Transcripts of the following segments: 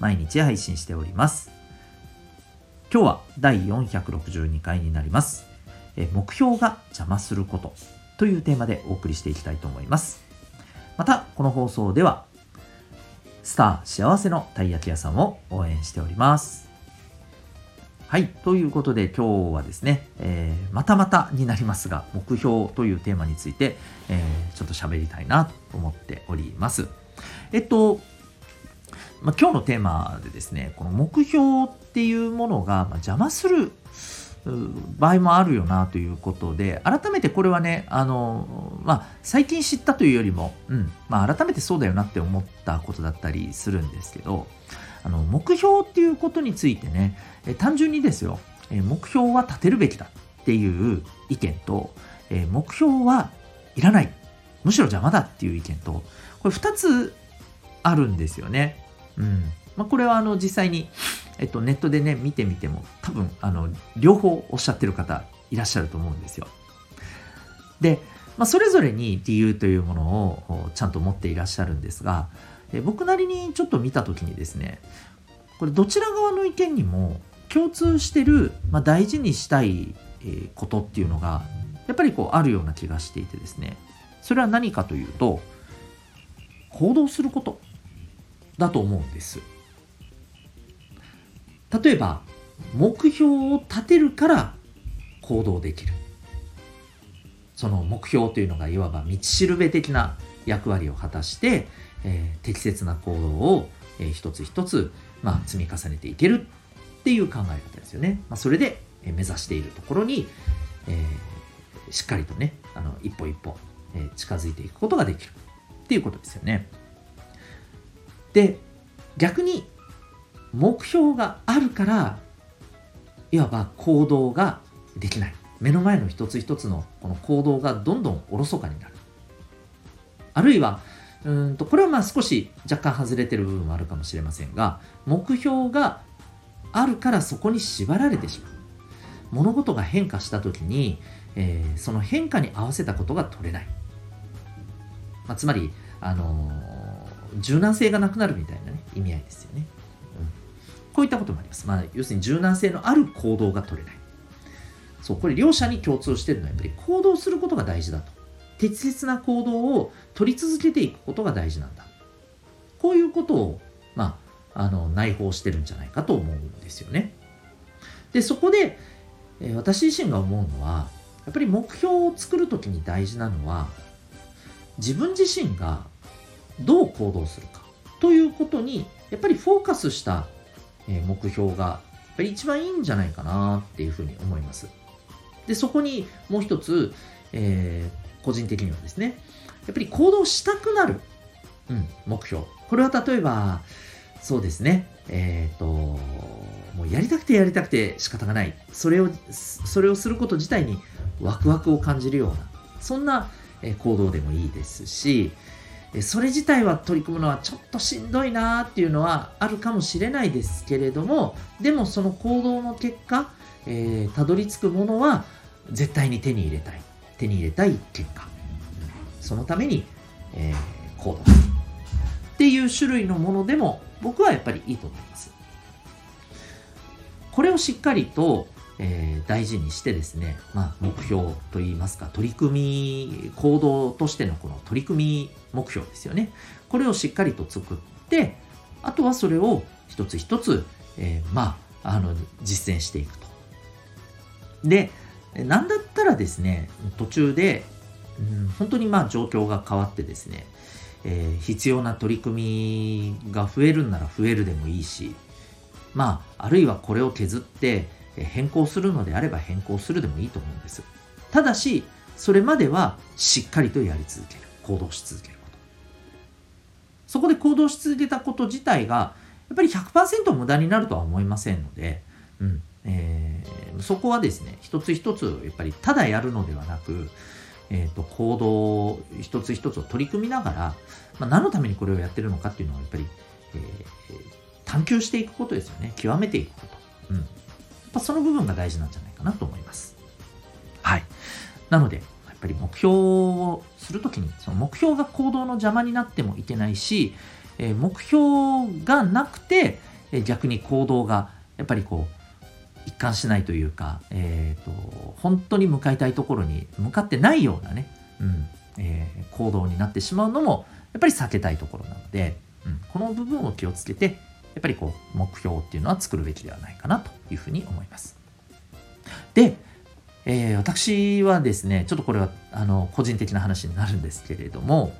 毎日配信しております。今日は第462回になります。え目標が邪魔することというテーマでお送りしていきたいと思います。また、この放送では、スター幸せのたい焼き屋さんを応援しております。はい。ということで今日はですね、えー、またまたになりますが、目標というテーマについて、えー、ちょっと喋りたいなと思っております。えっと、まあ、今日のテーマでですね、この目標っていうものが邪魔する場合もあるよなということで、改めてこれはね、あの、まあ、最近知ったというよりも、うん、まあ、改めてそうだよなって思ったことだったりするんですけど、あの、目標っていうことについてね、え単純にですよ、え目標は立てるべきだっていう意見と、え目標はいらない、むしろ邪魔だっていう意見と、これ2つあるんですよね。うん。まあ、これはあの実際に、えっと、ネットでね、見てみても、多分、あの、両方おっしゃってる方いらっしゃると思うんですよ。で、まあ、それぞれに理由というものをちゃんと持っていらっしゃるんですが、僕なりにちょっと見たときにですね、これどちら側の意見にも共通してる、まあ、大事にしたい、ことっていうのが、やっぱりこうあるような気がしていてですね、それは何かというと、行動することだと思うんです。例えば、目標を立てるから行動できる。その目標というのがいわば道しるべ的な役割を果たして、えー、適切な行動を、えー、一つ一つ、まあ、積み重ねていけるっていう考え方ですよね。まあ、それで、えー、目指しているところに、えー、しっかりとね、あの一歩一歩、えー、近づいていくことができるっていうことですよね。で、逆に目標があるからいわば行動ができない。目の前の一つ一つのこの行動がどんどんおろそかになる。あるいはうんとこれはまあ少し若干外れてる部分もあるかもしれませんが目標があるからそこに縛られてしまう。物事が変化した時に、えー、その変化に合わせたことが取れない、まあ、つまり、あのー、柔軟性がなくなるみたいな、ね、意味合いですよねうんこういったこともあります。まあ、要するに柔軟性のある行動が取れない。そう、これ両者に共通してるのはやっぱり行動することが大事だと。適切な行動を取り続けていくことが大事なんだ。こういうことを、まあ、あの、内包してるんじゃないかと思うんですよね。で、そこで、え、私自身が思うのは、やっぱり目標を作るときに大事なのは、自分自身がどう行動するかということに、やっぱりフォーカスした目標がやっぱり一番いいんじゃないかなっていうふうに思います。で、そこにもう一つ、えー、個人的にはですね、やっぱり行動したくなる、うん、目標。これは例えば、そうですね、えっ、ー、と、もうやりたくてやりたくて仕方がない。それを、それをすること自体にワクワクを感じるような、そんな行動でもいいですし、それ自体は取り組むのはちょっとしんどいなっていうのはあるかもしれないですけれども、でもその行動の結果、えー、たどり着くものは絶対に手に入れたい。手に入れたい結果。そのために、えー、行動。っていう種類のものでも僕はやっぱりいいと思います。これをしっかりとえー、大事にしてですね、まあ、目標といいますか、取り組み、行動としてのこの取り組み目標ですよね。これをしっかりと作って、あとはそれを一つ一つ、えー、まあ、あの、実践していくと。で、なんだったらですね、途中で、うん、本当にまあ状況が変わってですね、えー、必要な取り組みが増えるんなら増えるでもいいし、まあ、あるいはこれを削って、変更するのであれば変更するでもいいと思うんです。ただし、それまではしっかりとやり続ける。行動し続けること。そこで行動し続けたこと自体が、やっぱり100%無駄になるとは思いませんので、うんえー、そこはですね一つ一つやっぱりただやるのではなく、えーと、行動一つ一つを取り組みながら、まあ、何のためにこれをやってるのかっていうのはやっぱり、えー、探求していくことですよね極めていくこと、うん、ぱその部分が大事なんじゃないかなと思います。はい。なのでやっぱり目標をするときにその目標が行動の邪魔になってもいけないし、え、目標がなくて、え、逆に行動がやっぱりこう一貫しないというか、えーと、本当に向かいたいところに向かってないようなね、うんえー、行動になってしまうのもやっぱり避けたいところなので、うん、この部分を気をつけてやっぱりこう目標っていうのは作るべきではないかなというふうに思います。で、えー、私はですねちょっとこれはあの個人的な話になるんですけれども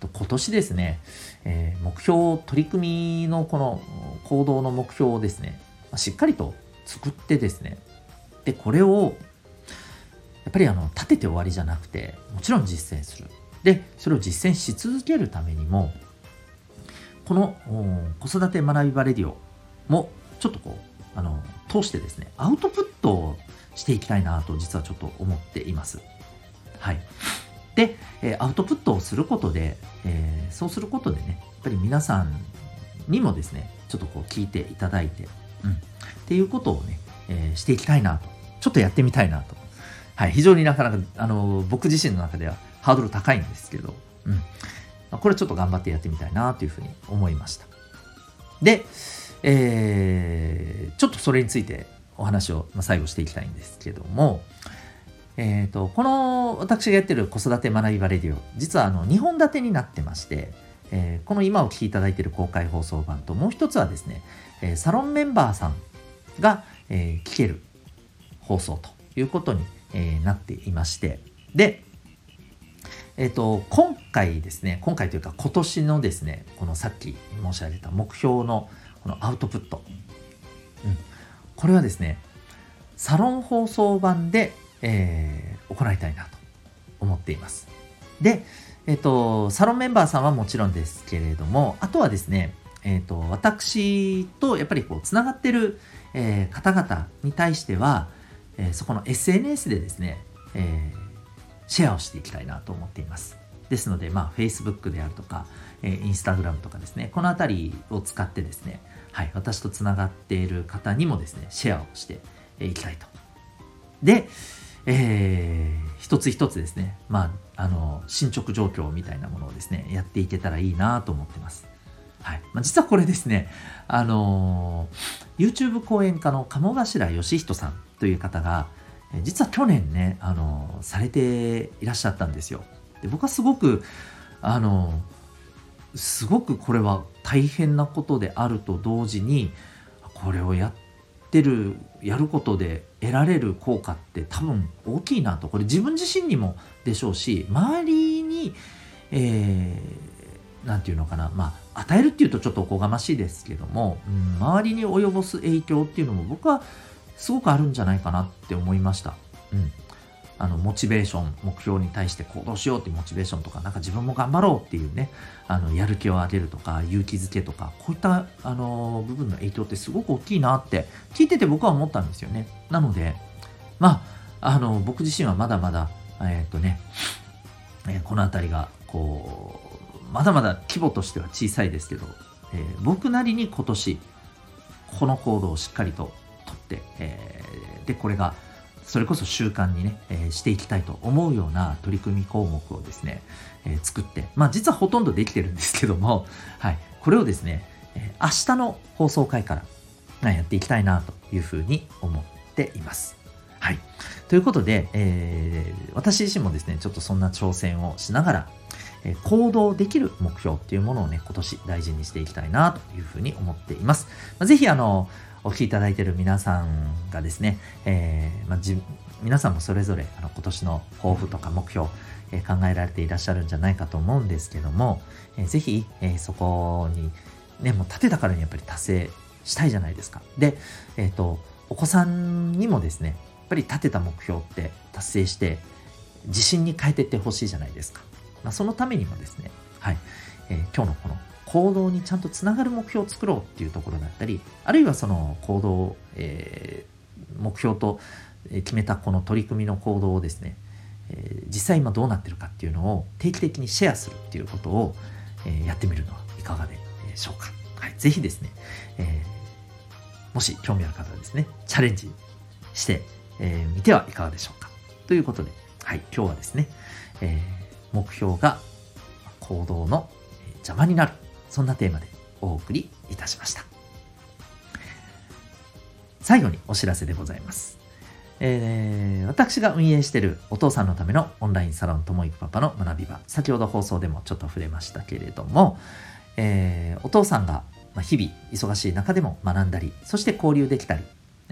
今年ですね、えー、目標取り組みのこの行動の目標をですねしっかりと作ってですねでこれをやっぱりあの立てて終わりじゃなくてもちろん実践するでそれを実践し続けるためにもこの子育て学びバレディオもちょっとこうあの通してですねアウトプットをしていきたいなと実はちょっと思っています。はい。で、えアウトプットをすることで、えー、そうすることでね、やっぱり皆さんにもですね、ちょっとこう聞いていただいて、うん、っていうことをね、えー、していきたいなと。ちょっとやってみたいなと。はい、非常になかなか、あの、僕自身の中ではハードル高いんですけど、うん。これちょっと頑張ってやってみたいなというふうに思いました。で、えー、ちょっとそれについてお話を最後していきたいんですけども、えーと、この私がやってる子育て学びバレディオ実はあの2本立てになってまして、えー、この今お聴きいただいている公開放送版ともう一つはですね、えー、サロンメンバーさんが、えー、聞ける放送ということに、えー、なっていましてでえっ、と今回ですね今回というか今年のですねこのさっき申し上げた目標のこのアウトプット、うん、これはですねサロン放送版で、えー、行いたいなと思っています。でえっ、とサロンメンバーさんはもちろんですけれどもあとはですねえっ、と私とやっぱりこうつながってるえー、方々に対しては、えー、そこの SNS でですね、えー、シェアをしていきたいなと思っています。ですので、まあ、Facebook であるとか、えー、Instagram とかですね、このあたりを使ってですね、はい、私とつながっている方にもですね、シェアをしていきたいと。で、えー、一つ一つですね、まあ、あの、進捗状況みたいなものをですね、やっていけたらいいなと思ってます。はいまあ、実はこれですね、あのー、YouTube 講演家の鴨頭義人さんという方が、実は去年ね、あの、されていらっしゃったんですよ。で僕はすごく、あの、すごくこれは大変なことであると同時に、これをやってる、やることで得られる効果って多分大きいなと、これ自分自身にもでしょうし、周りに、えー、何て言うのかな、まあ、与えるっていうとちょっとおこがましいですけども、うん、周りに及ぼす影響っていうのも僕はすごくあるんじゃないかなって思いました。うん。あの、モチベーション、目標に対して行動しようってうモチベーションとか、なんか自分も頑張ろうっていうね、あの、やる気を上げるとか、勇気づけとか、こういった、あの、部分の影響ってすごく大きいなって、聞いてて僕は思ったんですよね。なので、まあ、あの、僕自身はまだまだ、えー、っとね、えー、この辺りが、こう、まだまだ規模としては小さいですけど、えー、僕なりに今年この行動をしっかりと、えー、でこれがそれこそ習慣にね、えー、していきたいと思うような取り組み項目をですね、えー、作ってまあ実はほとんどできてるんですけども、はい、これをですね、えー、明日の放送回からやっていきたいなというふうに思っています。はい。ということで、えー、私自身もですね、ちょっとそんな挑戦をしながら、え行動できる目標っていうものをね、今年大事にしていきたいなというふうに思っています。まあ、ぜひあの、お聞きいただいている皆さんがですね、えー、まあ、皆さんもそれぞれあの今年の抱負とか目標、えー、考えられていらっしゃるんじゃないかと思うんですけども、えー、ぜひ、えー、そこに、ね、もう立てたからにやっぱり達成したいじゃないですか。で、えっ、と、お子さんにもですね、やっぱり立てた目標って達成して自信に変えていってほしいじゃないですか。まあ、そのためにもですね、はい、え、今日のこの行動にちゃんとつながる目標を作ろうっていうところだったりあるいはその行動、えー、目標と決めたこの取り組みの行動をですね、えー、実際今どうなってるかっていうのを定期的にシェアするっていうことを、えー、やってみるのはいかがでしょうか。はい、ぜひですね、えー、もし興味ある方はですね、チャレンジしてみ、えー、てはいかがでしょうか。ということで、はい、今日はですね、えー、目標が行動の邪魔になる、そんなテーマでお送りいたしました。最後にお知らせでございます。えー、私が運営しているお父さんのためのオンラインサロンともいくパパの学び場先ほど放送でもちょっと触れましたけれども、えー、お父さんが日々忙しい中でも学んだりそして交流できたり、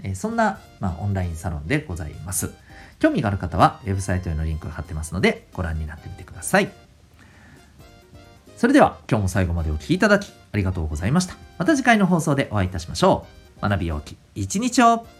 えー、そんな、まあ、オンラインサロンでございます興味がある方はウェブサイトへのリンクを貼ってますのでご覧になってみてくださいそれでは今日も最後までお聴きいただきありがとうございました。また次回の放送でお会いいたしましょう。学びようき一日を。